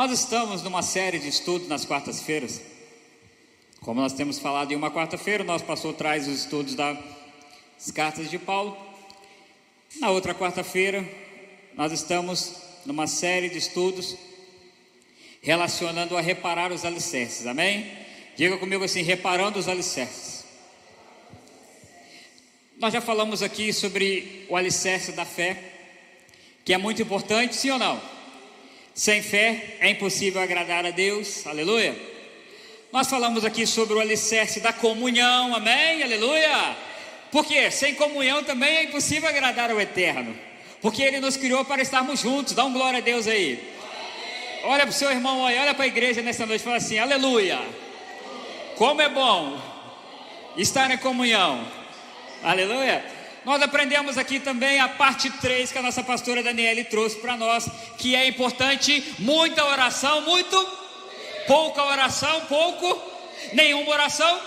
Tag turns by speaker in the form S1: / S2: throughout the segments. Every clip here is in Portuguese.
S1: Nós estamos numa série de estudos nas quartas-feiras. Como nós temos falado em uma quarta-feira, nosso pastor traz os estudos das cartas de Paulo. Na outra quarta-feira, nós estamos numa série de estudos relacionando a reparar os alicerces. Amém? Diga comigo assim: reparando os alicerces. Nós já falamos aqui sobre o alicerce da fé, que é muito importante, sim ou não? Sem fé é impossível agradar a Deus, aleluia. Nós falamos aqui sobre o alicerce da comunhão, amém, aleluia. Porque sem comunhão também é impossível agradar ao Eterno, porque Ele nos criou para estarmos juntos, dá um glória a Deus aí. Olha para o seu irmão, olha para a igreja nessa noite e fala assim: aleluia. Como é bom estar em comunhão, aleluia. Nós aprendemos aqui também a parte 3 que a nossa pastora Daniele trouxe para nós, que é importante muita oração, muito pouca oração, pouco, nenhuma oração.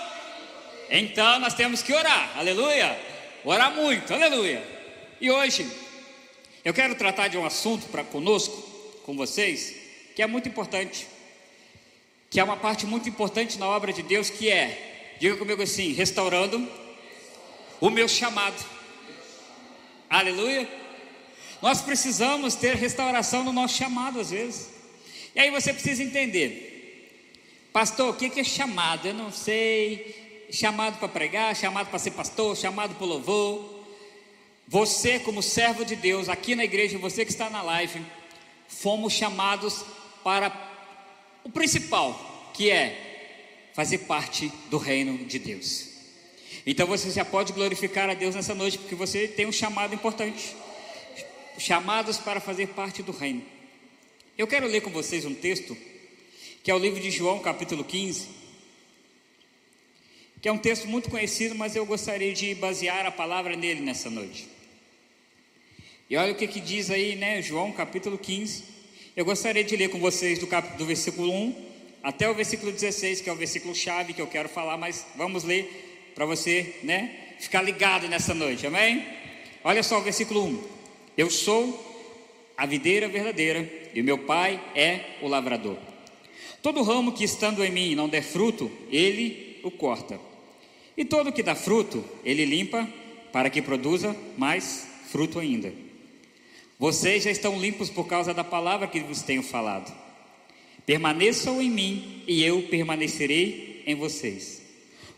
S1: Então nós temos que orar, aleluia. Orar muito, aleluia. E hoje eu quero tratar de um assunto para conosco, com vocês, que é muito importante, que é uma parte muito importante na obra de Deus, que é, diga comigo assim, restaurando o meu chamado. Aleluia. Nós precisamos ter restauração no nosso chamado às vezes. E aí você precisa entender, pastor, o que é chamado? Eu não sei. Chamado para pregar, chamado para ser pastor, chamado para louvor. Você, como servo de Deus, aqui na igreja, você que está na live, fomos chamados para o principal, que é fazer parte do reino de Deus. Então você já pode glorificar a Deus nessa noite, porque você tem um chamado importante chamados para fazer parte do reino. Eu quero ler com vocês um texto, que é o livro de João, capítulo 15, que é um texto muito conhecido, mas eu gostaria de basear a palavra nele nessa noite. E olha o que, que diz aí, né, João, capítulo 15. Eu gostaria de ler com vocês do, cap... do versículo 1 até o versículo 16, que é o versículo chave que eu quero falar, mas vamos ler para você, né, ficar ligado nessa noite, amém? Olha só o versículo 1: Eu sou a videira verdadeira e meu pai é o lavrador. Todo ramo que estando em mim não der fruto, ele o corta. E todo que dá fruto, ele limpa, para que produza mais fruto ainda. Vocês já estão limpos por causa da palavra que vos tenho falado. Permaneçam em mim e eu permanecerei em vocês.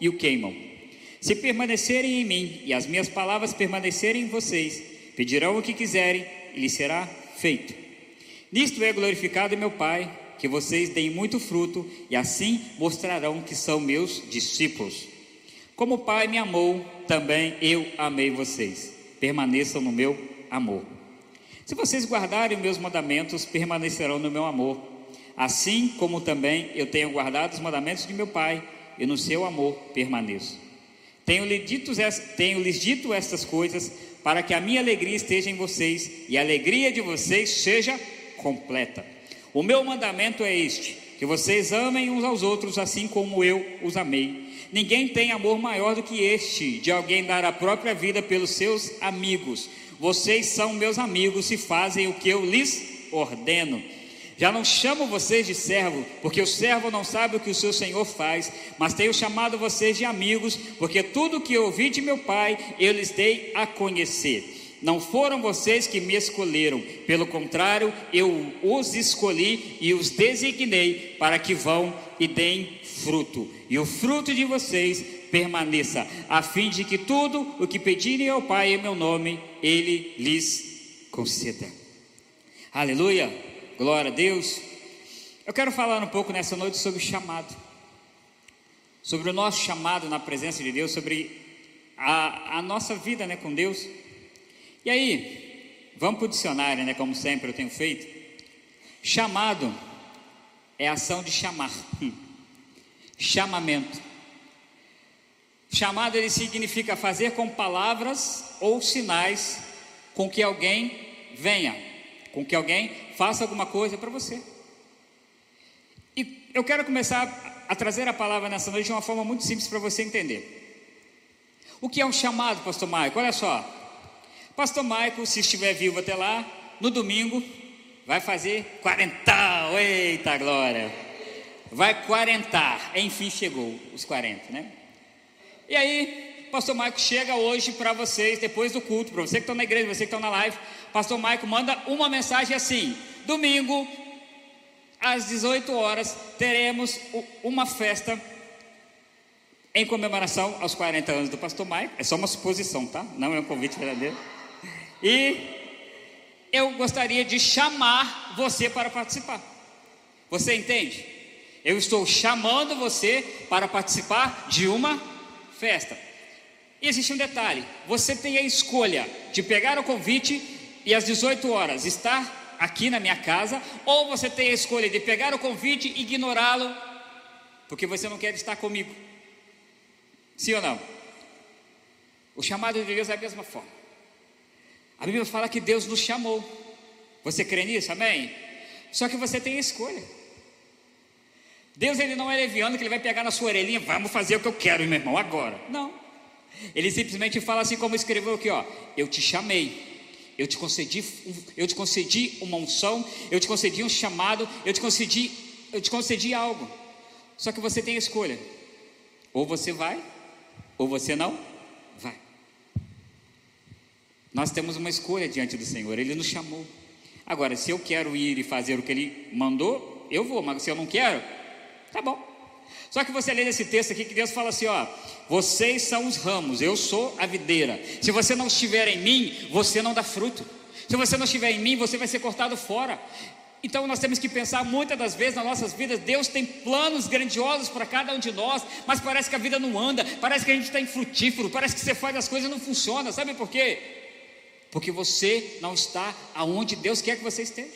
S1: e o queimam. Se permanecerem em mim e as minhas palavras permanecerem em vocês, pedirão o que quiserem e lhes será feito. Nisto é glorificado meu Pai, que vocês deem muito fruto e assim mostrarão que são meus discípulos. Como o Pai me amou, também eu amei vocês. Permaneçam no meu amor. Se vocês guardarem meus mandamentos, permanecerão no meu amor. Assim como também eu tenho guardado os mandamentos de meu Pai e no seu amor permaneço. Tenho-lhes dito, tenho dito estas coisas para que a minha alegria esteja em vocês e a alegria de vocês seja completa. O meu mandamento é este: que vocês amem uns aos outros assim como eu os amei. Ninguém tem amor maior do que este, de alguém dar a própria vida pelos seus amigos. Vocês são meus amigos se fazem o que eu lhes ordeno. Já não chamo vocês de servo, porque o servo não sabe o que o seu senhor faz, mas tenho chamado vocês de amigos, porque tudo o que ouvi de meu pai eu lhes dei a conhecer. Não foram vocês que me escolheram, pelo contrário, eu os escolhi e os designei para que vão e deem fruto, e o fruto de vocês permaneça, a fim de que tudo o que pedirem ao Pai em meu nome, Ele lhes conceda. Aleluia! Glória a Deus. Eu quero falar um pouco nessa noite sobre o chamado, sobre o nosso chamado na presença de Deus, sobre a, a nossa vida né, com Deus. E aí, vamos para o dicionário, né, como sempre eu tenho feito. Chamado é ação de chamar. Chamamento. Chamado ele significa fazer com palavras ou sinais com que alguém venha, com que alguém faça alguma coisa para você. E eu quero começar a trazer a palavra nessa noite de uma forma muito simples para você entender. O que é um chamado, pastor Maico? Olha só. Pastor Maico, se estiver vivo até lá, no domingo, vai fazer quarentão. Eita glória! Vai quarentar. Enfim, chegou os 40, né? E aí, pastor Maico chega hoje para vocês, depois do culto, para você que está na igreja, você que está na live, pastor Maico manda uma mensagem assim: domingo, às 18 horas, teremos uma festa em comemoração aos 40 anos do pastor Maico. É só uma suposição, tá? Não é um convite verdadeiro. E eu gostaria de chamar você para participar. Você entende? Eu estou chamando você para participar de uma festa. E existe um detalhe: você tem a escolha de pegar o convite e às 18 horas estar aqui na minha casa, ou você tem a escolha de pegar o convite e ignorá-lo, porque você não quer estar comigo. Sim ou não? O chamado de Deus é a mesma forma. A Bíblia fala que Deus nos chamou. Você crê nisso? Amém? Só que você tem a escolha. Deus ele não é leviano que ele vai pegar na sua orelhinha, vamos fazer o que eu quero, meu irmão, agora. Não. Ele simplesmente fala assim como escreveu aqui, ó, eu te chamei. Eu te concedi, eu te concedi uma unção, eu te concedi um chamado, eu te concedi, eu te concedi algo. Só que você tem a escolha. Ou você vai, ou você não vai. Nós temos uma escolha diante do Senhor, Ele nos chamou. Agora, se eu quero ir e fazer o que Ele mandou, eu vou, mas se eu não quero, tá bom. Só que você lê nesse texto aqui que Deus fala assim: ó, vocês são os ramos, eu sou a videira. Se você não estiver em mim, você não dá fruto. Se você não estiver em mim, você vai ser cortado fora. Então nós temos que pensar muitas das vezes nas nossas vidas, Deus tem planos grandiosos para cada um de nós, mas parece que a vida não anda, parece que a gente está infrutífero, parece que você faz as coisas e não funciona, sabe por quê? Porque você não está aonde Deus quer que você esteja.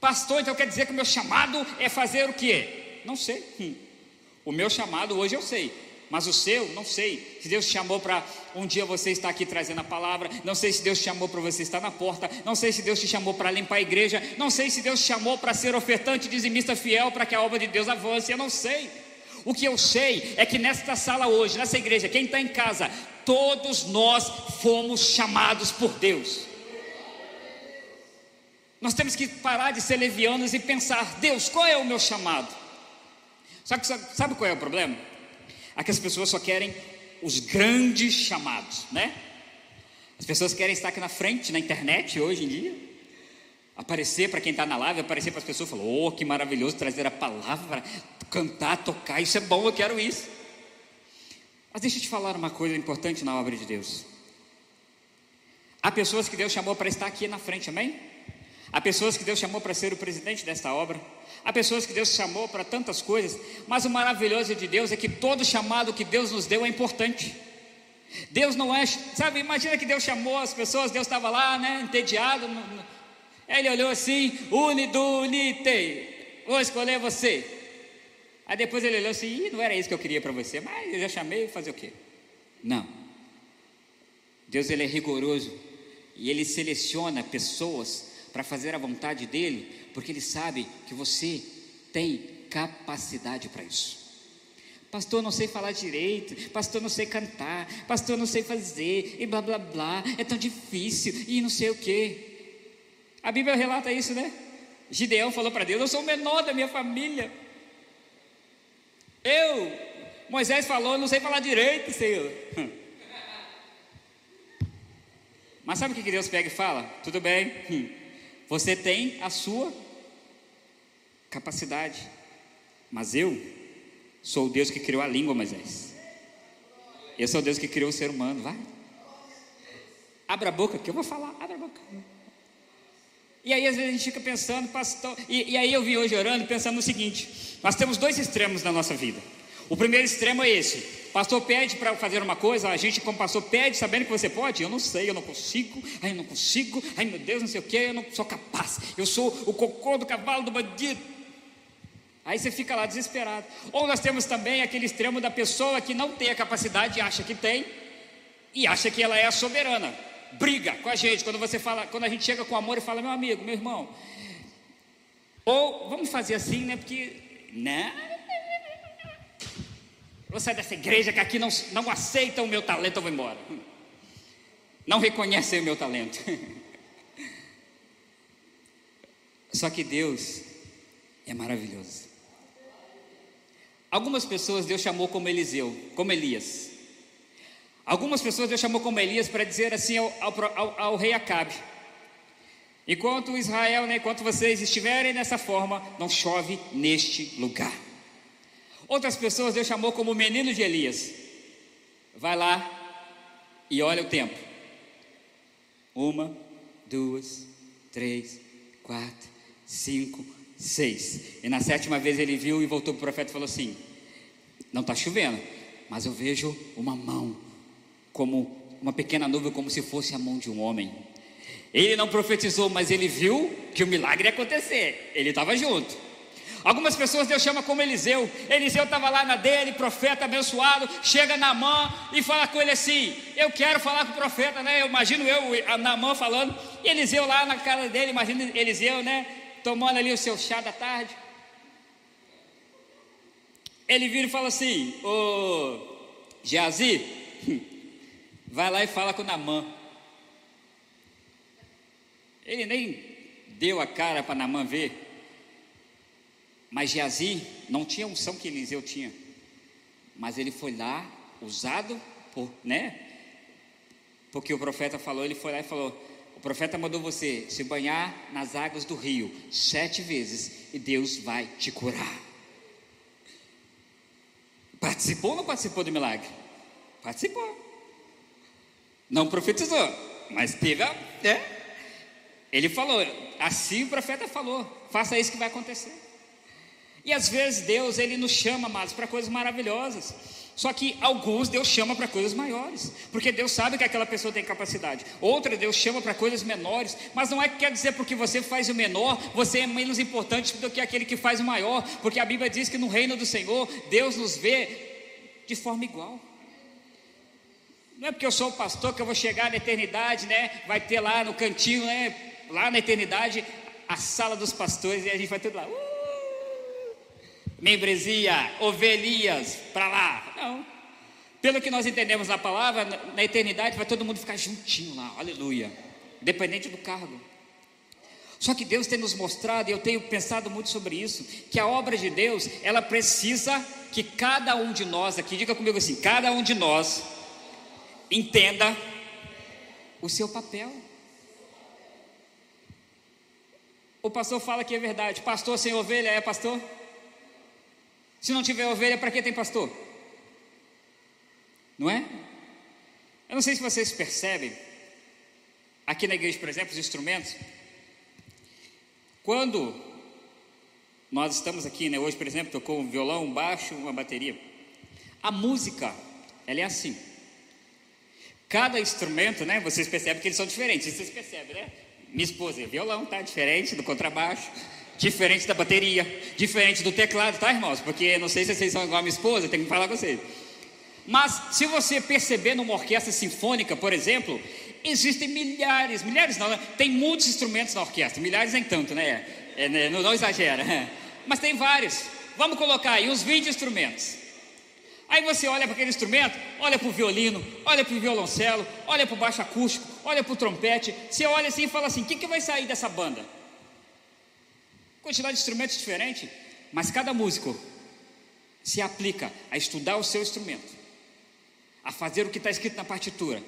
S1: Pastor, então quer dizer que o meu chamado é fazer o quê? Não sei. Hum. O meu chamado hoje eu sei, mas o seu, não sei. Se Deus te chamou para um dia você estar aqui trazendo a palavra, não sei se Deus te chamou para você estar na porta, não sei se Deus te chamou para limpar a igreja, não sei se Deus te chamou para ser ofertante dizimista fiel para que a obra de Deus avance, eu não sei. O que eu sei é que nesta sala hoje, nessa igreja, quem está em casa, todos nós fomos chamados por Deus. Nós temos que parar de ser levianos e pensar: Deus, qual é o meu chamado? Sabe, sabe qual é o problema? é que as pessoas só querem os grandes chamados, né? As pessoas querem estar aqui na frente, na internet, hoje em dia, aparecer para quem está na live, aparecer para as pessoas, falar: oh, que maravilhoso trazer a palavra, cantar, tocar, isso é bom, eu quero isso. Mas deixa eu te falar uma coisa importante na obra de Deus. Há pessoas que Deus chamou para estar aqui na frente, amém? Há pessoas que Deus chamou para ser o presidente desta obra. Há pessoas que Deus chamou para tantas coisas. Mas o maravilhoso de Deus é que todo chamado que Deus nos deu é importante. Deus não é, sabe, imagina que Deus chamou as pessoas, Deus estava lá, né, entediado. Ele olhou assim, unidunite, vou escolher você. Aí depois ele olhou assim, não era isso que eu queria para você, mas eu já chamei, fazer o quê? Não. Deus ele é rigoroso e ele seleciona pessoas para fazer a vontade dele, porque ele sabe que você tem capacidade para isso. Pastor, não sei falar direito, pastor, não sei cantar, pastor, não sei fazer, e blá blá blá, é tão difícil, e não sei o que. A Bíblia relata isso, né? Gideão falou para Deus: Eu sou o menor da minha família. Eu, Moisés falou: não sei falar direito, Senhor. Mas sabe o que Deus pega e fala? Tudo bem, você tem a sua capacidade, mas eu sou o Deus que criou a língua, Moisés. Eu sou o Deus que criou o ser humano. Vai, abra a boca que eu vou falar. Abra a boca. E aí às vezes a gente fica pensando, pastor. E, e aí eu vim hoje orando pensando no seguinte: nós temos dois extremos na nossa vida. O primeiro extremo é esse: Pastor pede para fazer uma coisa, a gente, como pastor, pede sabendo que você pode. Eu não sei, eu não consigo, ai, eu não consigo, ai, meu Deus, não sei o que, eu não sou capaz. Eu sou o cocô do cavalo do bandido. Aí você fica lá desesperado. Ou nós temos também aquele extremo da pessoa que não tem a capacidade e acha que tem, e acha que ela é a soberana. Briga com a gente quando você fala, quando a gente chega com amor e fala, meu amigo, meu irmão. Ou vamos fazer assim, né? Porque, né? Vou sair dessa igreja que aqui não, não aceita o meu talento, eu vou embora. Não reconhecem o meu talento. Só que Deus é maravilhoso. Algumas pessoas Deus chamou como Eliseu, como Elias. Algumas pessoas Deus chamou como Elias para dizer assim ao, ao, ao, rei Acabe: Enquanto Israel, né, enquanto vocês estiverem nessa forma, não chove neste lugar. Outras pessoas Deus chamou como menino de Elias. Vai lá e olha o tempo. Uma, duas, três, quatro, cinco, seis. E na sétima vez ele viu e voltou para o profeta e falou assim: Não está chovendo, mas eu vejo uma mão, como uma pequena nuvem, como se fosse a mão de um homem. Ele não profetizou, mas ele viu que o milagre ia acontecer. Ele estava junto. Algumas pessoas Deus chama como Eliseu. Eliseu estava lá na dele, profeta abençoado, chega na mão e fala com ele assim: Eu quero falar com o profeta, né? Eu imagino eu na mão falando, e Eliseu lá na cara dele, imagina Eliseu, né? tomando ali o seu chá da tarde. Ele vira e fala assim: Ô Geazi, vai lá e fala com Namã. Ele nem deu a cara para Namã ver. Mas Geazi não tinha a unção que Eliseu tinha. Mas ele foi lá, usado por, né? Porque o profeta falou, ele foi lá e falou: o profeta mandou você se banhar nas águas do rio sete vezes e Deus vai te curar. Participou ou não participou do milagre? Participou. Não profetizou, mas teve a. Né? Ele falou, assim o profeta falou: faça isso que vai acontecer. E às vezes Deus ele nos chama, mas para coisas maravilhosas. Só que alguns Deus chama para coisas maiores, porque Deus sabe que aquela pessoa tem capacidade. Outra Deus chama para coisas menores, mas não é que quer dizer porque você faz o menor, você é menos importante do que aquele que faz o maior, porque a Bíblia diz que no reino do Senhor Deus nos vê de forma igual. Não é porque eu sou pastor que eu vou chegar na eternidade, né? Vai ter lá no cantinho, né? Lá na eternidade, a sala dos pastores e a gente vai tudo lá. Uh! Membresia, ovelhinhas, para lá. Não. Pelo que nós entendemos na palavra, na eternidade vai todo mundo ficar juntinho lá, aleluia. Independente do cargo. Só que Deus tem nos mostrado, e eu tenho pensado muito sobre isso, que a obra de Deus, ela precisa que cada um de nós aqui, diga comigo assim, cada um de nós entenda o seu papel. O pastor fala que é verdade, pastor sem ovelha é pastor? Se não tiver ovelha, para que tem pastor? Não é? Eu não sei se vocês percebem, aqui na igreja, por exemplo, os instrumentos. Quando nós estamos aqui, né, hoje, por exemplo, tocou um violão, um baixo, uma bateria. A música, ela é assim. Cada instrumento, né, vocês percebem que eles são diferentes. Vocês percebem, né? Minha esposa é violão, tá? Diferente do contrabaixo diferente da bateria, diferente do teclado, tá, irmãos? Porque não sei se vocês são igual a minha esposa, tenho que falar com vocês. Mas se você perceber numa orquestra sinfônica, por exemplo, existem milhares, milhares não, né? tem muitos instrumentos na orquestra, milhares nem tanto, né? É, né? não, não exagera, mas tem vários. Vamos colocar aí uns 20 instrumentos. Aí você olha para aquele instrumento, olha para o violino, olha para o violoncelo, olha para o baixo acústico, olha para o trompete. Você olha assim e fala assim: o que, que vai sair dessa banda? Quantidade de instrumentos diferentes, mas cada músico se aplica a estudar o seu instrumento, a fazer o que está escrito na partitura.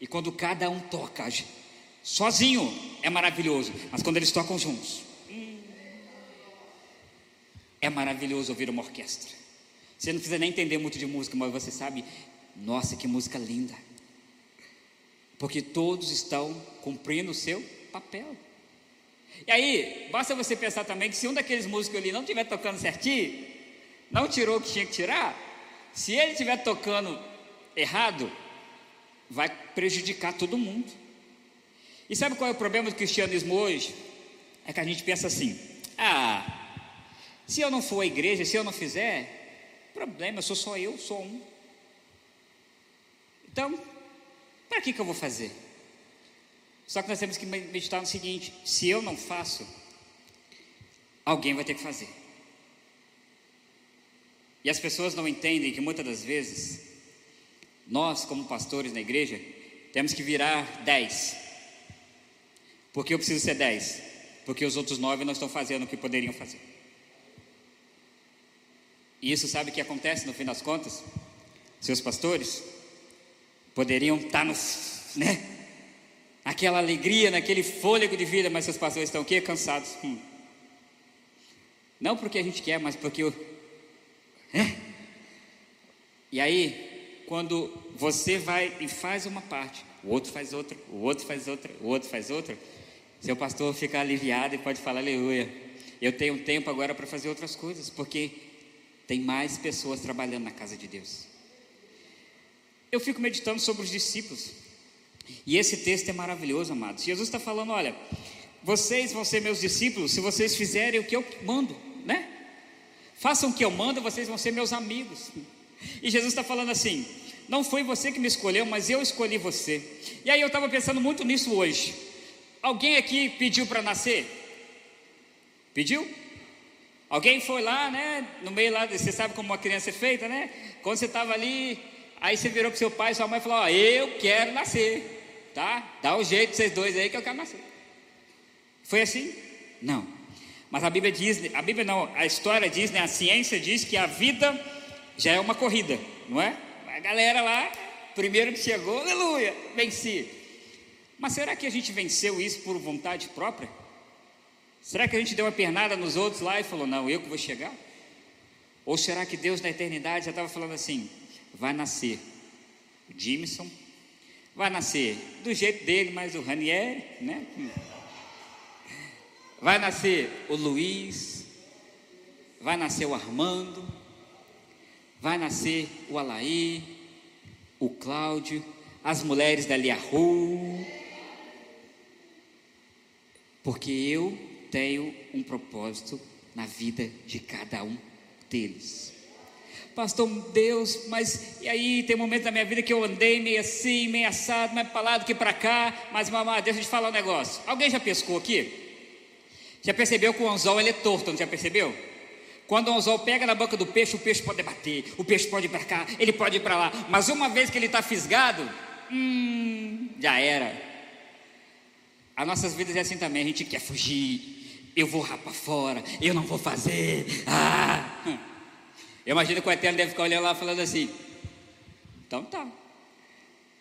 S1: E quando cada um toca, sozinho é maravilhoso, mas quando eles tocam juntos, é maravilhoso ouvir uma orquestra. Você não precisa nem entender muito de música, mas você sabe, nossa, que música linda. Porque todos estão cumprindo o seu papel. E aí, basta você pensar também que se um daqueles músicos ali não estiver tocando certinho, não tirou o que tinha que tirar, Se ele estiver tocando errado, vai prejudicar todo mundo. E sabe qual é o problema do cristianismo hoje? É que a gente pensa assim: ah, se eu não for à igreja, se eu não fizer, problema, sou só eu, sou um. Então, para que, que eu vou fazer? Só que nós temos que meditar no seguinte: se eu não faço, alguém vai ter que fazer. E as pessoas não entendem que muitas das vezes, nós, como pastores na igreja, temos que virar dez. Porque eu preciso ser dez? Porque os outros nove não estão fazendo o que poderiam fazer. E isso sabe o que acontece no fim das contas? Seus pastores poderiam estar no, né? Aquela alegria, naquele fôlego de vida, mas seus pastores estão aqui cansados. Hum. Não porque a gente quer, mas porque o. É? E aí, quando você vai e faz uma parte, o outro faz outra, o outro faz outra, o outro faz outra, seu pastor fica aliviado e pode falar aleluia. Eu tenho tempo agora para fazer outras coisas, porque tem mais pessoas trabalhando na casa de Deus. Eu fico meditando sobre os discípulos. E esse texto é maravilhoso, amados. Jesus está falando: olha, vocês vão ser meus discípulos se vocês fizerem o que eu mando, né? Façam o que eu mando, vocês vão ser meus amigos. E Jesus está falando assim: não foi você que me escolheu, mas eu escolhi você. E aí eu estava pensando muito nisso hoje. Alguém aqui pediu para nascer? Pediu? Alguém foi lá, né? No meio lá, você sabe como uma criança é feita, né? Quando você estava ali, aí você virou para seu pai e sua mãe e falou: Ó, eu quero nascer, tá? Dá um jeito vocês dois aí que eu quero nascer. Foi assim? Não. Mas a Bíblia diz, a Bíblia não, a história diz, né? A ciência diz que a vida já é uma corrida, não é? A galera lá, primeiro que chegou, aleluia, venci. Mas será que a gente venceu isso por vontade própria? Será que a gente deu uma pernada nos outros lá e falou, não, eu que vou chegar? Ou será que Deus na eternidade já estava falando assim: vai nascer o Jimson, vai nascer do jeito dele, mas o Ranieri, né? Vai nascer o Luiz, vai nascer o Armando, vai nascer o Alaí, o Cláudio, as mulheres da Liahu, porque eu tenho um propósito na vida de cada um deles. Pastor Deus, mas e aí tem momentos da minha vida que eu andei meio assim, meio assado, mais para lá do que para cá, mas mamãe, deixa eu te falar um negócio. Alguém já pescou aqui? Já percebeu que o anzol ele é torto, não já percebeu? Quando o anzol pega na boca do peixe, o peixe pode bater, o peixe pode ir para cá, ele pode ir para lá, mas uma vez que ele está fisgado, hum, já era. As nossas vidas é assim também, a gente quer fugir, eu vou rapar fora, eu não vou fazer. Ah! Eu imagino que o Eterno deve ficar olhando lá falando assim. Então tá.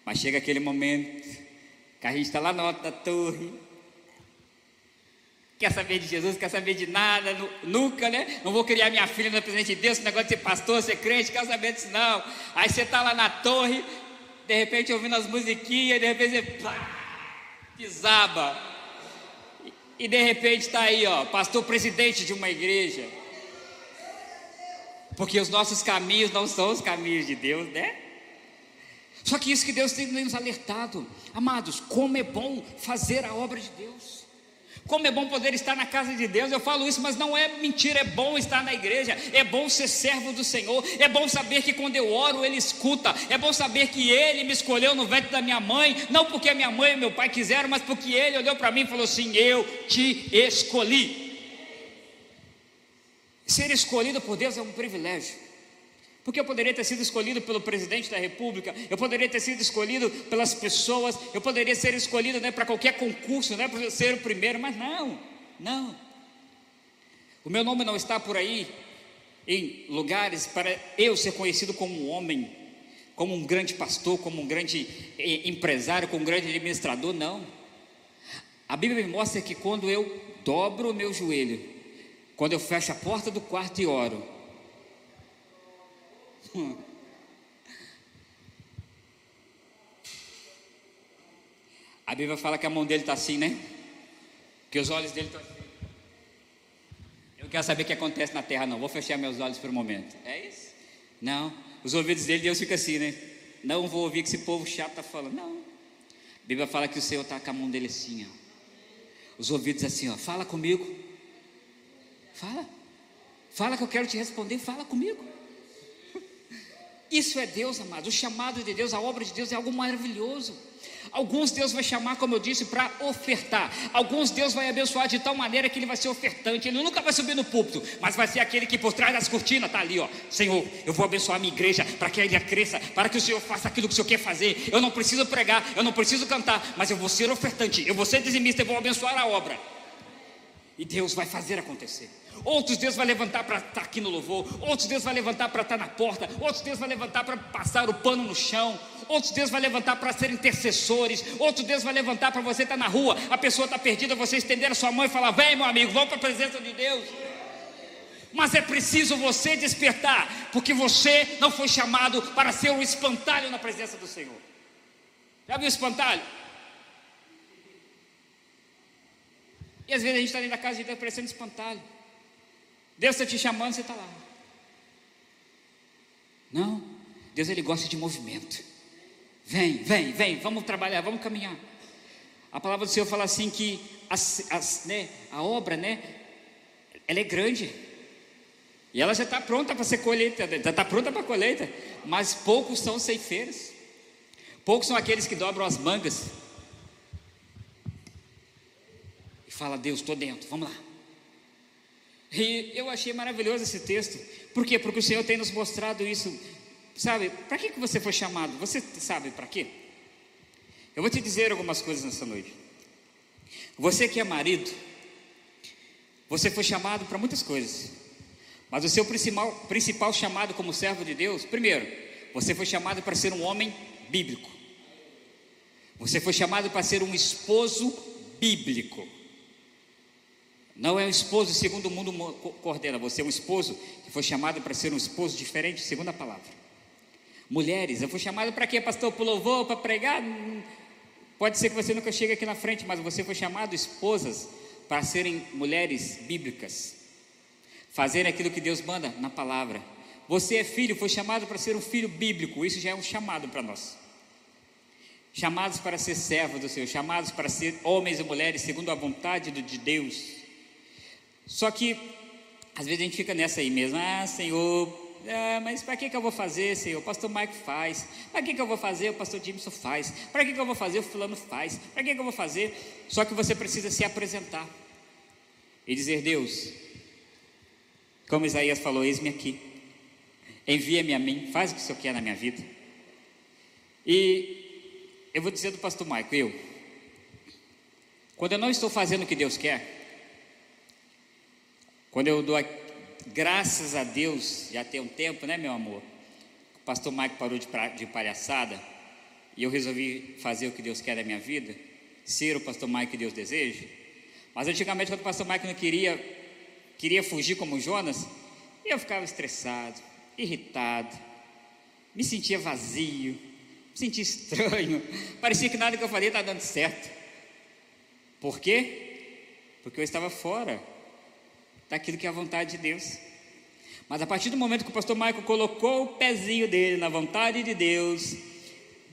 S1: Mas chega aquele momento que a gente está lá na da torre. Quer saber de Jesus, quer saber de nada, nunca, né? Não vou criar minha filha no presente de Deus, esse negócio de ser pastor, ser crente, quer saber disso não. Aí você está lá na torre, de repente ouvindo as musiquinhas, de repente você. Pá, desaba. E de repente está aí, ó, pastor presidente de uma igreja. Porque os nossos caminhos não são os caminhos de Deus, né? Só que isso que Deus tem nos alertado, amados, como é bom fazer a obra de Deus. Como é bom poder estar na casa de Deus. Eu falo isso, mas não é mentira. É bom estar na igreja. É bom ser servo do Senhor. É bom saber que quando eu oro, Ele escuta. É bom saber que Ele me escolheu no ventre da minha mãe. Não porque a minha mãe e meu pai quiseram, mas porque Ele olhou para mim e falou assim: Eu te escolhi. Ser escolhido por Deus é um privilégio. Porque eu poderia ter sido escolhido pelo presidente da república, eu poderia ter sido escolhido pelas pessoas, eu poderia ser escolhido né, para qualquer concurso, né, para ser o primeiro, mas não, não. O meu nome não está por aí em lugares para eu ser conhecido como um homem, como um grande pastor, como um grande eh, empresário, como um grande administrador, não. A Bíblia me mostra que quando eu dobro o meu joelho, quando eu fecho a porta do quarto e oro, a Bíblia fala que a mão dele está assim, né? Que os olhos dele estão assim. Eu não quero saber o que acontece na terra, não. Vou fechar meus olhos por um momento. É isso? Não. os ouvidos dele, Deus fica assim, né? Não vou ouvir que esse povo chato está falando. Não. A Bíblia fala que o Senhor está com a mão dele assim, ó. Os ouvidos assim, ó. Fala comigo. Fala. Fala que eu quero te responder. Fala comigo. Isso é Deus, amado. O chamado de Deus, a obra de Deus é algo maravilhoso. Alguns Deus vai chamar, como eu disse, para ofertar. Alguns Deus vai abençoar de tal maneira que ele vai ser ofertante. Ele nunca vai subir no púlpito, mas vai ser aquele que por trás das cortinas está ali, ó. Senhor, eu vou abençoar a minha igreja para que ela cresça, para que o Senhor faça aquilo que o Senhor quer fazer. Eu não preciso pregar, eu não preciso cantar, mas eu vou ser ofertante, eu vou ser dizimista, eu vou abençoar a obra. E Deus vai fazer acontecer. Outros Deus vai levantar para estar tá aqui no louvor, outros Deus vai levantar para estar tá na porta, outros Deus vai levantar para passar o pano no chão, outros Deus vai levantar para ser intercessores, outros Deus vai levantar para você estar tá na rua, a pessoa está perdida, você estender a sua mão e falar: Vem, meu amigo, vamos para a presença de Deus. Mas é preciso você despertar, porque você não foi chamado para ser um espantalho na presença do Senhor. Já viu espantalho? E às vezes a gente está dentro da casa de Deus parecendo espantalho. Deus está te chamando, você está lá. Não, Deus ele gosta de movimento. Vem, vem, vem, vamos trabalhar, vamos caminhar. A palavra do Senhor fala assim que as, as, né, a obra, né, ela é grande. E ela já está pronta para ser colheita, já está pronta para colheita. Mas poucos são ceifeiros. Poucos são aqueles que dobram as mangas. E fala, Deus, estou dentro, vamos lá. E eu achei maravilhoso esse texto. Por quê? Porque o Senhor tem nos mostrado isso. Sabe, para que, que você foi chamado? Você sabe para quê? Eu vou te dizer algumas coisas nessa noite. Você que é marido, você foi chamado para muitas coisas. Mas o seu principal, principal chamado como servo de Deus, primeiro, você foi chamado para ser um homem bíblico. Você foi chamado para ser um esposo bíblico. Não é um esposo segundo o mundo coordena, você é um esposo que foi chamado para ser um esposo diferente, segundo a palavra. Mulheres, eu fui chamado para quê, pastor? Para louvor, para pregar? Pode ser que você nunca chegue aqui na frente, mas você foi chamado esposas para serem mulheres bíblicas, fazerem aquilo que Deus manda na palavra. Você é filho, foi chamado para ser um filho bíblico, isso já é um chamado para nós. Chamados para ser servos do Senhor, chamados para ser homens e mulheres segundo a vontade de Deus. Só que, às vezes a gente fica nessa aí mesmo, ah, Senhor, ah, mas para que, que eu vou fazer, Senhor? O pastor Mike faz. Para que, que eu vou fazer? O pastor Jimson faz. Para que, que eu vou fazer? O fulano faz. Para que, que eu vou fazer? Só que você precisa se apresentar e dizer: Deus, como Isaías falou, eis-me aqui. Envia-me a mim, faz o que o Senhor quer na minha vida. E eu vou dizer do pastor Mike, eu, quando eu não estou fazendo o que Deus quer, quando eu dou a, graças a Deus, já tem um tempo, né, meu amor? O pastor Mike parou de, de palhaçada e eu resolvi fazer o que Deus quer da minha vida, ser o pastor Mike que Deus deseja. Mas antigamente, quando o pastor Mike não queria, queria fugir como Jonas, eu ficava estressado, irritado, me sentia vazio, me sentia estranho, parecia que nada que eu falei estava dando certo. Por quê? Porque eu estava fora daquilo que é a vontade de Deus. Mas a partir do momento que o pastor Michael colocou o pezinho dele na vontade de Deus,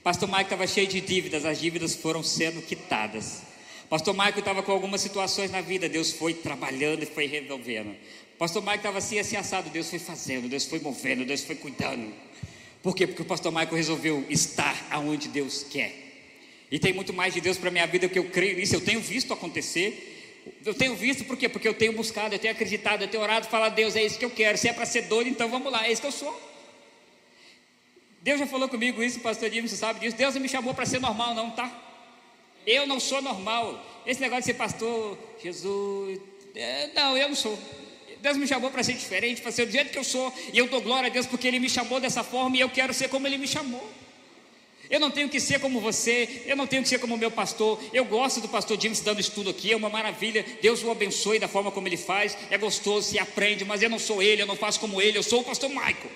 S1: pastor Michael estava cheio de dívidas, as dívidas foram sendo quitadas. Pastor Michael estava com algumas situações na vida, Deus foi trabalhando e foi resolvendo. Pastor Michael estava assim, assim assado, Deus foi fazendo, Deus foi movendo, Deus foi cuidando. Por quê? Porque o pastor Michael resolveu estar aonde Deus quer. E tem muito mais de Deus para a minha vida que eu creio nisso, eu tenho visto acontecer. Eu tenho visto por quê? Porque eu tenho buscado, eu tenho acreditado, eu tenho orado, falar, Deus, é isso que eu quero. Se é para ser doido, então vamos lá, é isso que eu sou. Deus já falou comigo isso, pastor Dino, você sabe disso. Deus não me chamou para ser normal, não, tá? Eu não sou normal. Esse negócio de ser pastor, Jesus, é, não, eu não sou. Deus me chamou para ser diferente, para ser do jeito que eu sou, e eu dou glória a Deus porque Ele me chamou dessa forma e eu quero ser como Ele me chamou. Eu não tenho que ser como você, eu não tenho que ser como meu pastor. Eu gosto do pastor James dando estudo aqui, é uma maravilha. Deus o abençoe da forma como ele faz, é gostoso, se aprende, mas eu não sou ele, eu não faço como ele, eu sou o pastor Michael.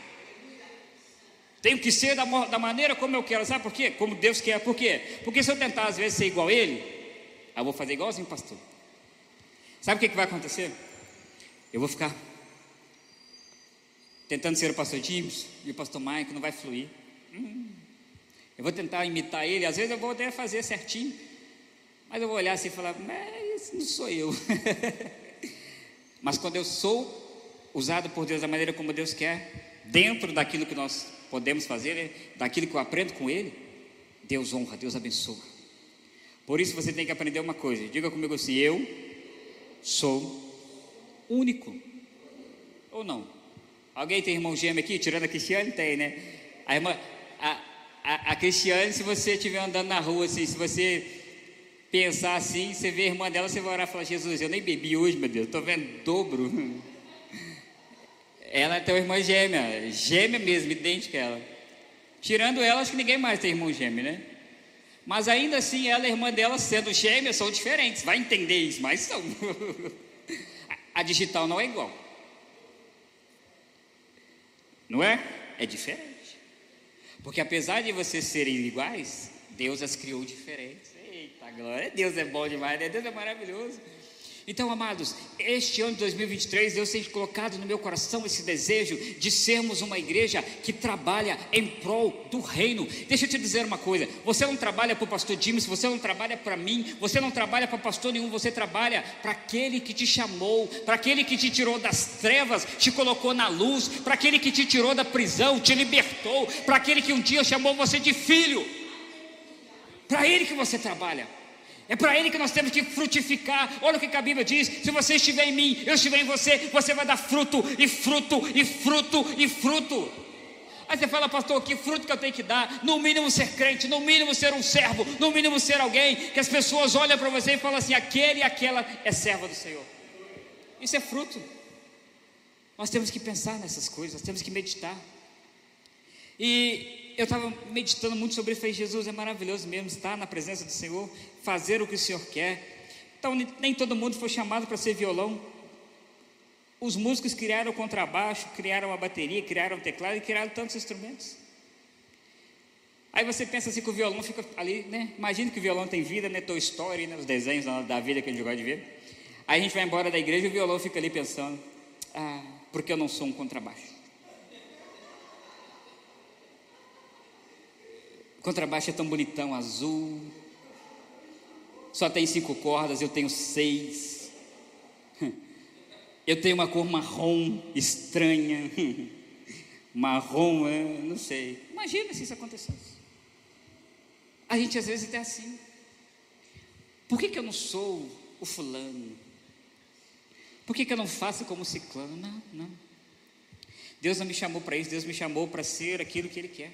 S1: Tenho que ser da, da maneira como eu quero, sabe por quê? Como Deus quer, por quê? Porque se eu tentar às vezes ser igual a ele, eu vou fazer igualzinho pastor. Sabe o que, que vai acontecer? Eu vou ficar tentando ser o pastor James e o pastor Mike, não vai fluir. Hum, eu vou tentar imitar ele, às vezes eu vou até fazer certinho, mas eu vou olhar assim e falar, mas não sou eu. mas quando eu sou usado por Deus da maneira como Deus quer, dentro daquilo que nós podemos fazer, né, daquilo que eu aprendo com Ele, Deus honra, Deus abençoa. Por isso você tem que aprender uma coisa, diga comigo assim: eu sou único. Ou não? Alguém tem irmão gêmeo aqui? Tirando a Cristiane, tem, né? A irmã, a, a, a Cristiane, se você estiver andando na rua assim, se você pensar assim, você vê a irmã dela, você vai orar e falar: Jesus, eu nem bebi hoje, meu Deus, estou vendo dobro. Ela tem uma irmã gêmea, gêmea mesmo, idêntica a ela. Tirando ela, acho que ninguém mais tem irmão gêmeo, né? Mas ainda assim, ela e a irmã dela, sendo gêmeas, são diferentes. Vai entender isso, mas são. A digital não é igual. Não é? É diferente. Porque apesar de vocês serem iguais, Deus as criou diferentes. Eita glória, Deus é bom demais, né? Deus é maravilhoso. Então, amados, este ano de 2023, Deus tem colocado no meu coração esse desejo de sermos uma igreja que trabalha em prol do reino. Deixa eu te dizer uma coisa: você não trabalha para o pastor James, você não trabalha para mim, você não trabalha para pastor nenhum, você trabalha para aquele que te chamou, para aquele que te tirou das trevas, te colocou na luz, para aquele que te tirou da prisão, te libertou, para aquele que um dia chamou você de filho. Para ele que você trabalha. É para Ele que nós temos que frutificar. Olha o que a Bíblia diz: se você estiver em mim, eu estiver em você, você vai dar fruto, e fruto, e fruto, e fruto. Aí você fala, pastor, que fruto que eu tenho que dar? No mínimo ser crente, no mínimo ser um servo, no mínimo ser alguém que as pessoas olham para você e falam assim: aquele e aquela é serva do Senhor. Isso é fruto. Nós temos que pensar nessas coisas, nós temos que meditar. E eu estava meditando muito sobre isso, Jesus é maravilhoso mesmo estar na presença do Senhor, fazer o que o Senhor quer. Então, nem todo mundo foi chamado para ser violão. Os músicos criaram o contrabaixo, criaram a bateria, criaram o teclado e criaram tantos instrumentos. Aí você pensa assim que o violão fica ali, né? Imagina que o violão tem vida, né? Toy Story, né? Os desenhos da vida que a gente gosta de ver. Aí a gente vai embora da igreja e o violão fica ali pensando: ah, porque eu não sou um contrabaixo? Contrabaixo é tão bonitão, azul. Só tem cinco cordas, eu tenho seis. Eu tenho uma cor marrom estranha. Marrom, não sei. Imagina se isso acontecesse. A gente às vezes é assim. Por que, que eu não sou o fulano? Por que, que eu não faço como ciclano? Não, não. Deus não me chamou para isso, Deus me chamou para ser aquilo que Ele quer.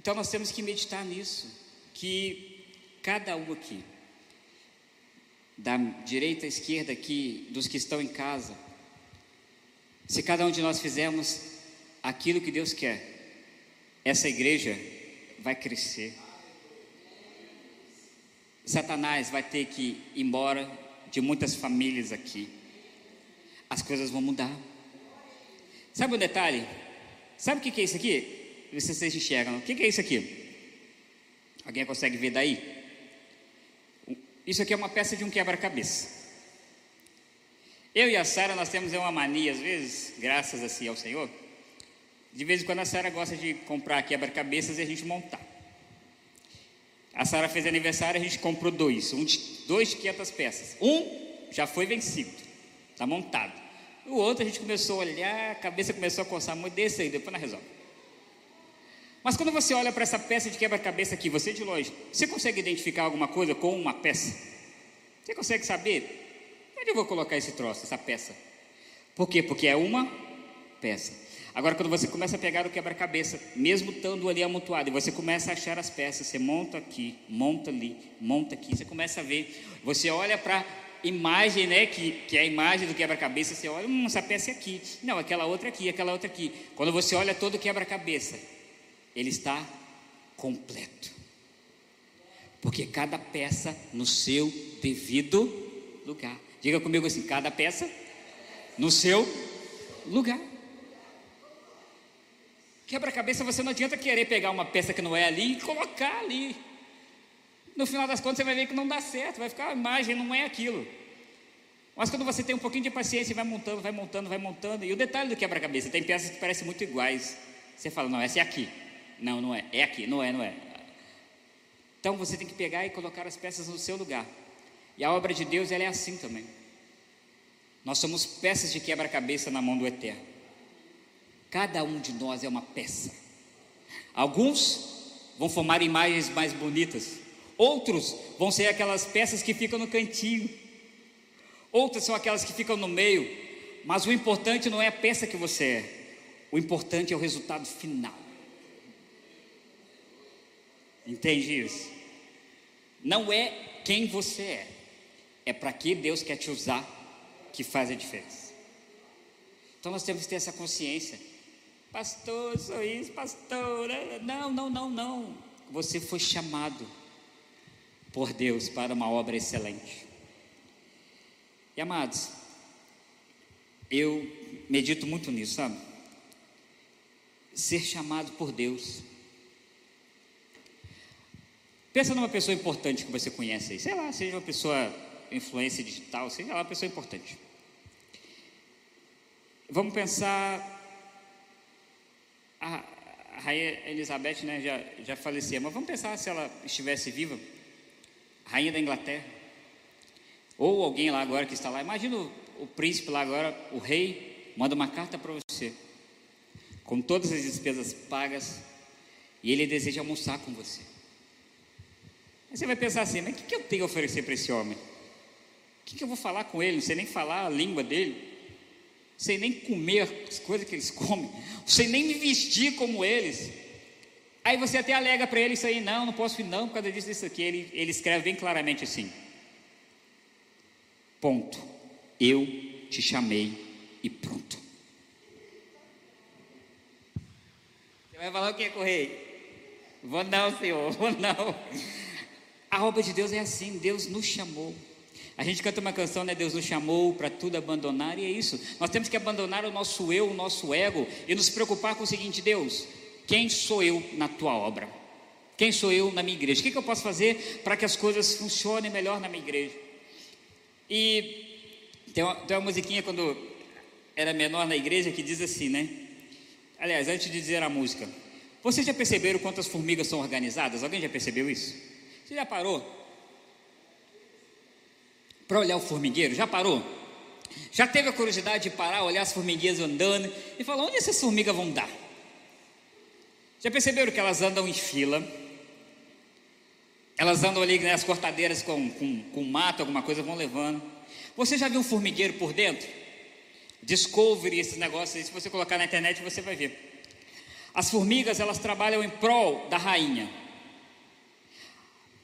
S1: Então nós temos que meditar nisso, que cada um aqui, da direita à esquerda aqui, dos que estão em casa, se cada um de nós fizermos aquilo que Deus quer, essa igreja vai crescer. Satanás vai ter que ir embora de muitas famílias aqui. As coisas vão mudar. Sabe um detalhe? Sabe o que é isso aqui? Vê se vocês enxergam. O que é isso aqui? Alguém consegue ver daí? Isso aqui é uma peça de um quebra-cabeça. Eu e a Sara, nós temos uma mania, às vezes, graças assim ao Senhor, de vez em quando a Sara gosta de comprar quebra-cabeças e a gente montar. A Sara fez aniversário, a gente comprou dois, um de, dois de 500 peças. Um já foi vencido, está montado. O outro a gente começou a olhar, a cabeça começou a coçar muito desse aí, depois nós resolve. Mas quando você olha para essa peça de quebra-cabeça aqui, você de longe, você consegue identificar alguma coisa com uma peça? Você consegue saber? Onde eu vou colocar esse troço, essa peça? Por quê? Porque é uma peça. Agora, quando você começa a pegar o quebra-cabeça, mesmo estando ali amontoado, e você começa a achar as peças, você monta aqui, monta ali, monta aqui, você começa a ver, você olha para imagem, né, que, que é a imagem do quebra-cabeça, você olha, hum, essa peça é aqui, não, aquela outra aqui, aquela outra aqui. Quando você olha todo o quebra-cabeça, ele está completo. Porque cada peça no seu devido lugar. Diga comigo assim: cada peça no seu lugar. Quebra-cabeça, você não adianta querer pegar uma peça que não é ali e colocar ali. No final das contas, você vai ver que não dá certo, vai ficar a imagem, não é aquilo. Mas quando você tem um pouquinho de paciência, vai montando, vai montando, vai montando. E o detalhe do quebra-cabeça, tem peças que parecem muito iguais. Você fala, não, essa é aqui. Não, não é. É aqui, não é, não é. Então você tem que pegar e colocar as peças no seu lugar. E a obra de Deus, ela é assim também. Nós somos peças de quebra-cabeça na mão do Eterno. Cada um de nós é uma peça. Alguns vão formar imagens mais bonitas, outros vão ser aquelas peças que ficam no cantinho, outras são aquelas que ficam no meio, mas o importante não é a peça que você é, o importante é o resultado final. Entende isso? Não é quem você é, é para que Deus quer te usar que faz a diferença. Então nós temos que ter essa consciência. Pastor, sou isso, pastor. Não, não, não, não. Você foi chamado por Deus para uma obra excelente. E amados, eu medito muito nisso, sabe? Ser chamado por Deus. Pensa numa pessoa importante que você conhece aí, sei lá, seja uma pessoa influência digital, seja lá, uma pessoa importante. Vamos pensar a, rainha Elizabeth né, já, já falecia, mas vamos pensar se ela estivesse viva, rainha da Inglaterra, ou alguém lá agora que está lá, imagina o, o príncipe lá agora, o rei, manda uma carta para você, com todas as despesas pagas, e ele deseja almoçar com você. Aí você vai pensar assim, mas o que, eu tenho a oferecer para esse homem? O que, eu vou falar com ele? Não sei nem falar a língua dele sem nem comer as coisas que eles comem, sem nem me vestir como eles. Aí você até alega para ele isso aí, não, não posso ir não, por causa disso, disso aqui. Ele, ele escreve bem claramente assim: Ponto. Eu te chamei e pronto. Você vai falar o que, Correio? Vou não, Senhor, vou não. A obra de Deus é assim, Deus nos chamou. A gente canta uma canção, né? Deus nos chamou para tudo abandonar, e é isso. Nós temos que abandonar o nosso eu, o nosso ego, e nos preocupar com o seguinte: Deus, quem sou eu na tua obra? Quem sou eu na minha igreja? O que, que eu posso fazer para que as coisas funcionem melhor na minha igreja? E tem uma, tem uma musiquinha quando era menor na igreja que diz assim, né? Aliás, antes de dizer a música, vocês já perceberam quantas formigas são organizadas? Alguém já percebeu isso? Você já parou para olhar o formigueiro? Já parou? Já teve a curiosidade de parar, olhar as formiguinhas andando e falar: onde essas formigas vão dar? Já perceberam que elas andam em fila? Elas andam ali nas né, cortadeiras com, com, com mato, alguma coisa, vão levando. Você já viu um formigueiro por dentro? Discovery, esses negócios aí, se você colocar na internet você vai ver. As formigas, elas trabalham em prol da rainha.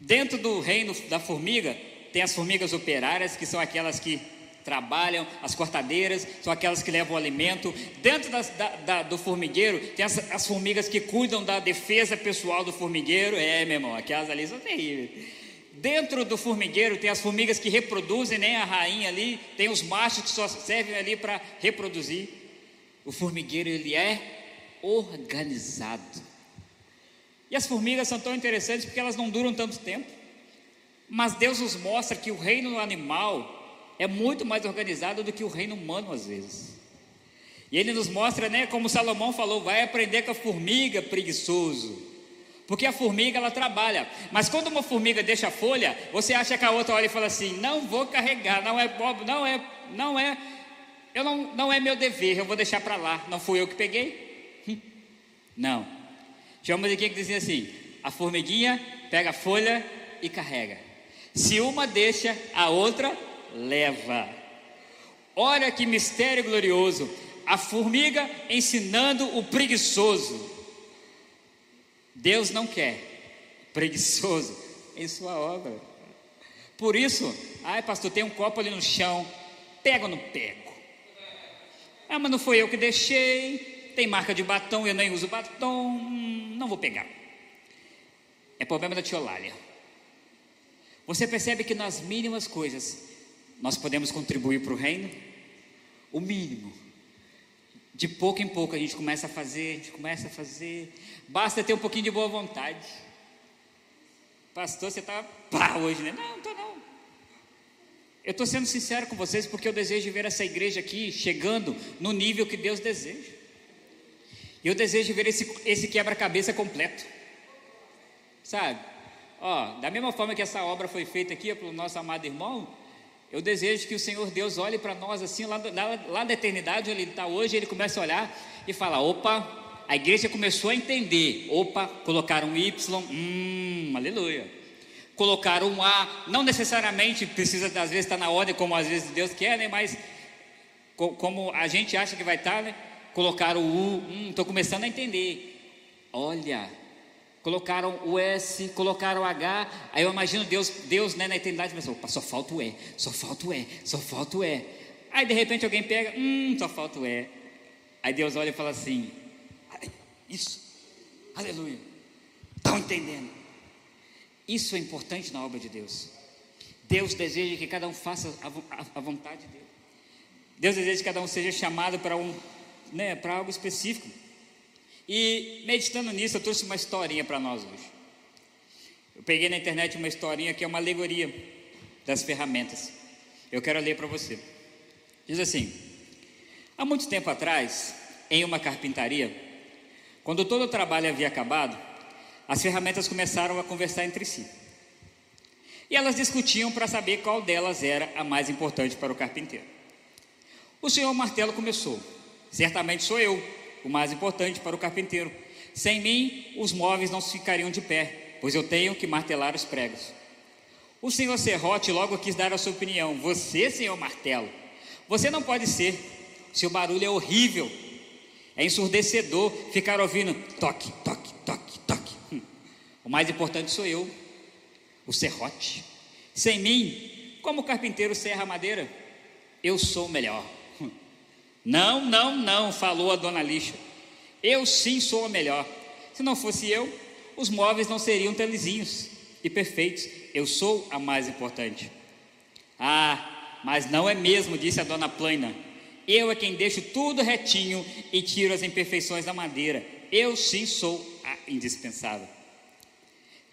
S1: Dentro do reino da formiga, tem as formigas operárias, que são aquelas que trabalham, as cortadeiras, são aquelas que levam o alimento. Dentro das, da, da, do formigueiro, tem as, as, formigas que cuidam da defesa pessoal do formigueiro. É, meu irmão, aquelas ali são terríveis. Dentro do formigueiro tem as formigas que reproduzem, nem né, a rainha ali, tem os machos que só servem ali para reproduzir. O formigueiro ele é organizado. E as formigas são tão interessantes porque elas não duram tanto tempo. Mas Deus nos mostra que o reino animal é muito mais organizado do que o reino humano às vezes. E ele nos mostra, né, como Salomão falou, vai aprender com a formiga preguiçoso. Porque a formiga ela trabalha, mas quando uma formiga deixa a folha, você acha que a outra olha e fala assim: "Não vou carregar, não é bobo, não é, não é, eu não, não é meu dever, eu vou deixar para lá. Não fui eu que peguei?" Não. Tinha uma musiquinha que dizia assim: "A formiguinha pega a folha e carrega. Se uma deixa, a outra leva. Olha que mistério glorioso! A formiga ensinando o preguiçoso. Deus não quer preguiçoso em sua obra. Por isso, ai pastor, tem um copo ali no chão, pega ou não pego? Ah, mas não foi eu que deixei, tem marca de batom, eu nem uso batom, hum, não vou pegar. É problema da tiolália. Você percebe que nas mínimas coisas nós podemos contribuir para o reino? O mínimo. De pouco em pouco a gente começa a fazer, a gente começa a fazer. Basta ter um pouquinho de boa vontade. Pastor, você está pá hoje, né? Não, não estou não. Eu estou sendo sincero com vocês porque eu desejo ver essa igreja aqui chegando no nível que Deus deseja. Eu desejo ver esse, esse quebra-cabeça completo. Sabe? Ó, da mesma forma que essa obra foi feita aqui pelo nosso amado irmão, eu desejo que o Senhor Deus olhe para nós assim, lá, lá, lá da eternidade, onde Ele está hoje, Ele começa a olhar e fala: opa, a igreja começou a entender. Opa, colocaram um Y, hum, aleluia. Colocaram um A, não necessariamente precisa, às vezes, estar tá na ordem como às vezes Deus quer, né? Mas como a gente acha que vai estar, tá, né? Colocaram o U, estou hum, começando a entender. Olha, colocaram o S, colocaram o H, aí eu imagino Deus, Deus né, na eternidade, pensou, opa, só falta o E, só falta o E, só falta o E. Aí de repente alguém pega, hum, só falta o E. Aí Deus olha e fala assim, isso, aleluia, estão entendendo? Isso é importante na obra de Deus. Deus deseja que cada um faça a, vontade dele. Deus deseja que cada um seja chamado para um, né, para algo específico. E meditando nisso, eu trouxe uma historinha para nós hoje. Eu peguei na internet uma historinha que é uma alegoria das ferramentas. Eu quero ler para você. Diz assim: Há muito tempo atrás, em uma carpintaria, quando todo o trabalho havia acabado, as ferramentas começaram a conversar entre si. E elas discutiam para saber qual delas era a mais importante para o carpinteiro. O senhor martelo começou: Certamente sou eu, o mais importante para o carpinteiro. Sem mim, os móveis não ficariam de pé, pois eu tenho que martelar os pregos. O senhor Serrote logo quis dar a sua opinião. Você, senhor Martelo, você não pode ser. Seu barulho é horrível. É ensurdecedor ficar ouvindo toque, toque, toque, toque. Hum. O mais importante sou eu, o serrote. Sem mim, como o carpinteiro serra a madeira, eu sou o melhor. Não, não, não, falou a dona Lixa. Eu sim sou a melhor. Se não fosse eu, os móveis não seriam tão e perfeitos. Eu sou a mais importante. Ah, mas não é mesmo, disse a dona Plana. Eu é quem deixo tudo retinho e tiro as imperfeições da madeira. Eu sim sou a indispensável.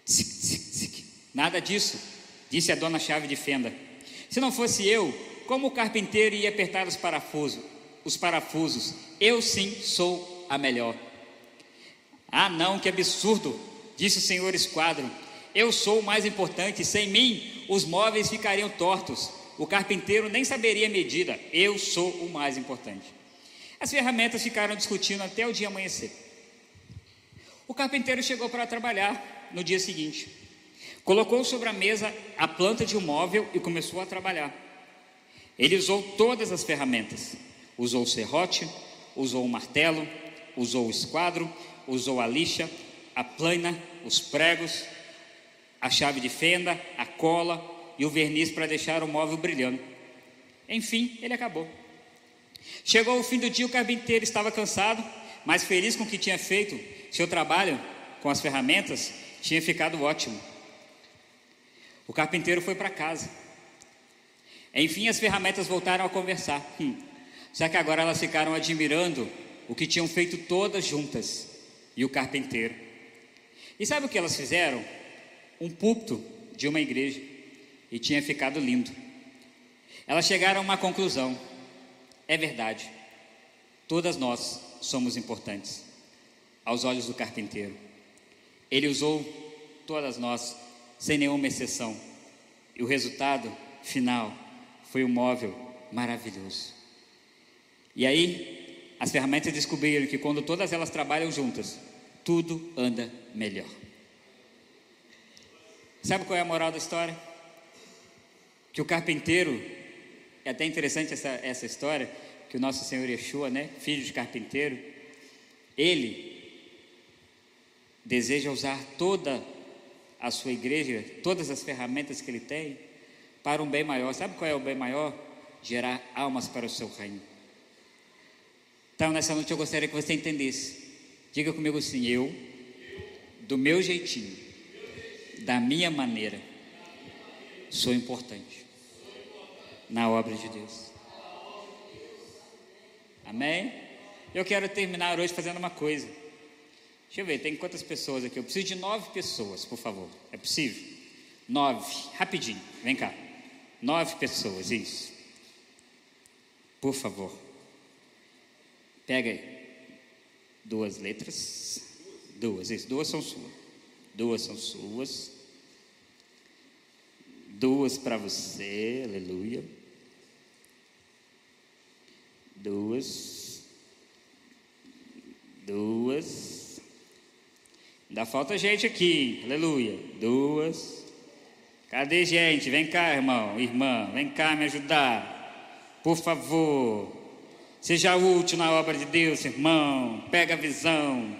S1: Tzic, tzic, tzic. Nada disso, disse a dona Chave de Fenda. Se não fosse eu, como o carpinteiro ia apertar os parafusos? Os parafusos. Eu sim sou a melhor. Ah, não, que absurdo, disse o senhor Esquadro. Eu sou o mais importante, sem mim os móveis ficariam tortos. O carpinteiro nem saberia a medida. Eu sou o mais importante. As ferramentas ficaram discutindo até o dia amanhecer. O carpinteiro chegou para trabalhar no dia seguinte. Colocou sobre a mesa a planta de um móvel e começou a trabalhar. Ele usou todas as ferramentas. Usou o serrote, usou o martelo, usou o esquadro, usou a lixa, a plana, os pregos, a chave de fenda, a cola e o verniz para deixar o móvel brilhando. Enfim, ele acabou. Chegou o fim do dia, o carpinteiro estava cansado, mas feliz com o que tinha feito. Seu trabalho com as ferramentas tinha ficado ótimo. O carpinteiro foi para casa. Enfim, as ferramentas voltaram a conversar. Hum, só que agora elas ficaram admirando o que tinham feito todas juntas e o carpinteiro. E sabe o que elas fizeram? Um púlpito de uma igreja e tinha ficado lindo. Elas chegaram a uma conclusão: é verdade, todas nós somos importantes aos olhos do carpinteiro. Ele usou todas nós, sem nenhuma exceção, e o resultado final foi um móvel maravilhoso. E aí, as ferramentas descobriram que quando todas elas trabalham juntas, tudo anda melhor. Sabe qual é a moral da história? Que o carpinteiro, é até interessante essa, essa história, que o nosso Senhor Yeshua, né, filho de carpinteiro, ele deseja usar toda a sua igreja, todas as ferramentas que ele tem, para um bem maior. Sabe qual é o bem maior? Gerar almas para o seu reino. Então, nessa noite eu gostaria que você entendesse. Diga comigo assim: eu, do meu jeitinho, da minha maneira, sou importante na obra de Deus. Amém? Eu quero terminar hoje fazendo uma coisa. Deixa eu ver, tem quantas pessoas aqui? Eu preciso de nove pessoas, por favor. É possível? Nove, rapidinho, vem cá. Nove pessoas, isso. Por favor. Pega duas letras. Duas, isso. Duas são suas. Duas são suas. Duas para você, aleluia. Duas. Duas. Ainda falta gente aqui, aleluia. Duas. Cadê gente? Vem cá, irmão, irmã, vem cá me ajudar. Por favor. Seja útil na obra de Deus, irmão. Pega a visão.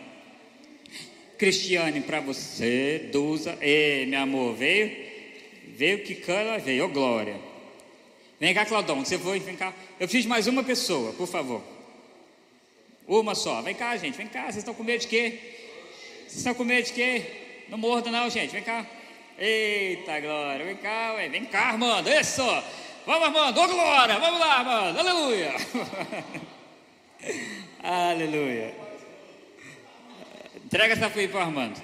S1: Cristiane, para você, Duza. Ei, meu amor, veio? Veio que cana, veio, oh, glória. Vem cá, Claudão, você foi, vem cá. Eu fiz mais uma pessoa, por favor. Uma só. Vem cá, gente, vem cá. Vocês estão com medo de quê? Vocês estão com medo de quê? Não morda não, gente. Vem cá. Eita glória, vem cá, ué. vem cá, Armando, isso, vamos Armando, ô glória, vamos lá, Armando, aleluia, aleluia. Entrega essa aí para o Armando.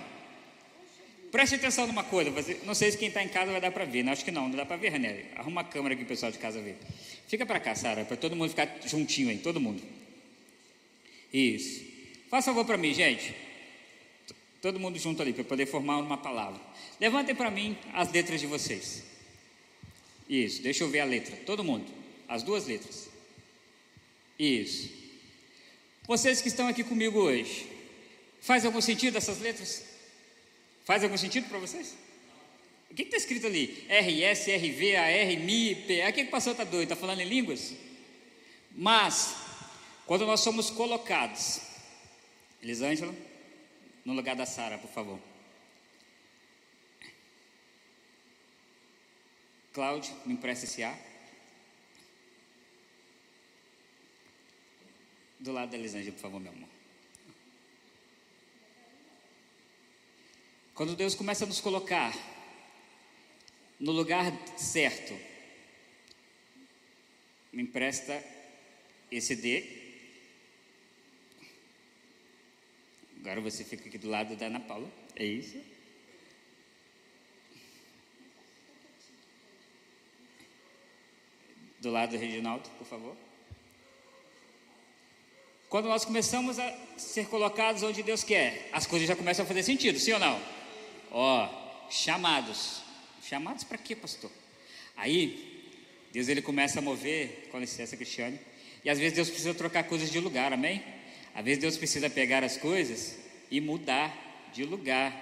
S1: Preste atenção numa coisa, não sei se quem está em casa vai dar para ver, não, acho que não, não dá para ver, René. Arruma a câmera aqui o pessoal de casa ver. Fica para cá, Sara, para todo mundo ficar juntinho aí, todo mundo. Isso. Faça favor para mim, gente. Todo mundo junto ali, para poder formar uma palavra. Levantem para mim as letras de vocês. Isso, deixa eu ver a letra. Todo mundo. As duas letras. Isso. Vocês que estão aqui comigo hoje, faz algum sentido essas letras? Faz algum sentido para vocês? O que está escrito ali? RS, RV, AR, MI, PA. O que, que o pastor está doido? Está falando em línguas? Mas, quando nós somos colocados, Elisângela, no lugar da Sara, por favor. Empresta esse ar. Do lado da Elisângela, por favor, meu amor. Quando Deus começa a nos colocar no lugar certo, me empresta esse D. Agora você fica aqui do lado da Ana Paula. É isso? Do lado do Reginaldo, por favor. Quando nós começamos a ser colocados onde Deus quer, as coisas já começam a fazer sentido, sim ou não? Ó, chamados. Chamados para quê, pastor? Aí, Deus ele começa a mover, com licença, Cristiane, e às vezes Deus precisa trocar coisas de lugar, amém? Às vezes Deus precisa pegar as coisas e mudar de lugar,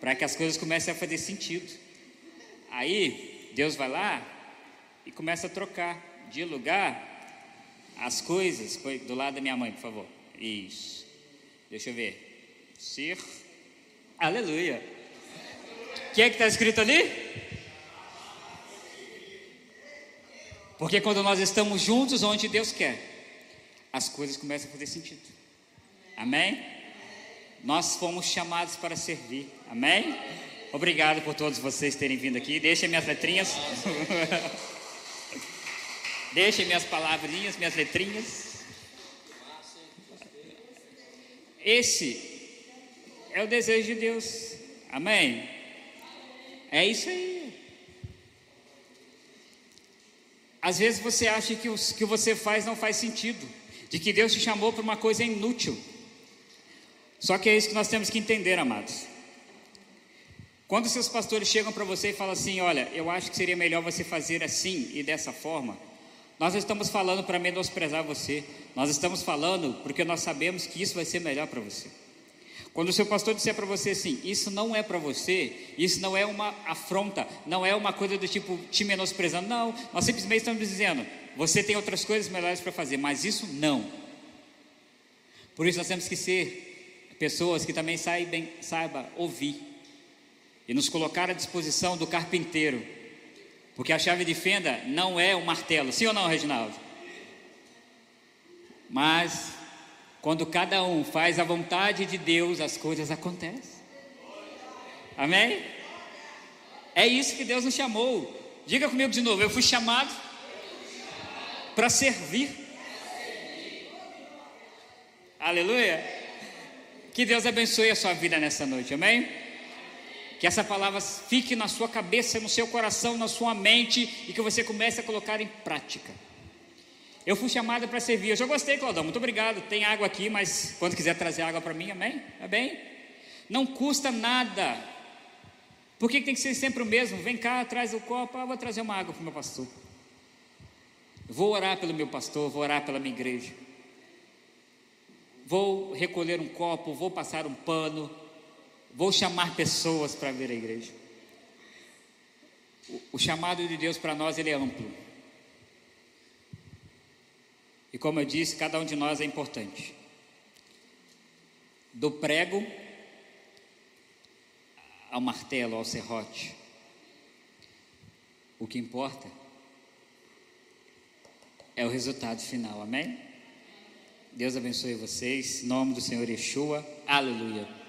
S1: para que as coisas comecem a fazer sentido. Aí, Deus vai lá e começa a trocar de lugar as coisas. Do lado da minha mãe, por favor. Isso. Deixa eu ver. Ser. Aleluia. O que é que está escrito ali? Porque quando nós estamos juntos onde Deus quer, as coisas começam a fazer sentido. Amém? Nós fomos chamados para servir. Amém? Obrigado por todos vocês terem vindo aqui. Deixem minhas letrinhas. Deixem minhas palavrinhas, minhas letrinhas. Esse é o desejo de Deus. Amém? É isso aí. Às vezes você acha que o que você faz não faz sentido, de que Deus te chamou para uma coisa inútil. Só que é isso que nós temos que entender, amados. Quando seus pastores chegam para você e falam assim: Olha, eu acho que seria melhor você fazer assim e dessa forma, nós estamos falando para menosprezar você, nós estamos falando porque nós sabemos que isso vai ser melhor para você. Quando o seu pastor disser para você assim, isso não é para você, isso não é uma afronta, não é uma coisa do tipo te menosprezando, não, nós simplesmente estamos dizendo, você tem outras coisas melhores para fazer, mas isso não. Por isso nós temos que ser pessoas que também saibam, saiba ouvir e nos colocar à disposição do carpinteiro porque a chave de fenda não é um martelo, sim ou não, Reginaldo? Mas quando cada um faz a vontade de Deus, as coisas acontecem. Amém? É isso que Deus nos chamou. Diga comigo de novo, eu fui chamado para servir. Aleluia. Que Deus abençoe a sua vida nessa noite, amém? Que essa palavra fique na sua cabeça, no seu coração, na sua mente e que você comece a colocar em prática. Eu fui chamado para servir. Eu já gostei, Claudão. Muito obrigado. Tem água aqui, mas quando quiser trazer água para mim, amém? Amém? Não custa nada. Por que tem que ser sempre o mesmo? Vem cá, traz o copo. Ah, vou trazer uma água para o meu pastor. Vou orar pelo meu pastor, vou orar pela minha igreja. Vou recolher um copo, vou passar um pano, vou chamar pessoas para vir à igreja. O, o chamado de Deus para nós ele é amplo. E como eu disse, cada um de nós é importante. Do prego ao martelo, ao serrote. O que importa é o resultado final, amém? Deus abençoe vocês, em nome do Senhor Yeshua, aleluia.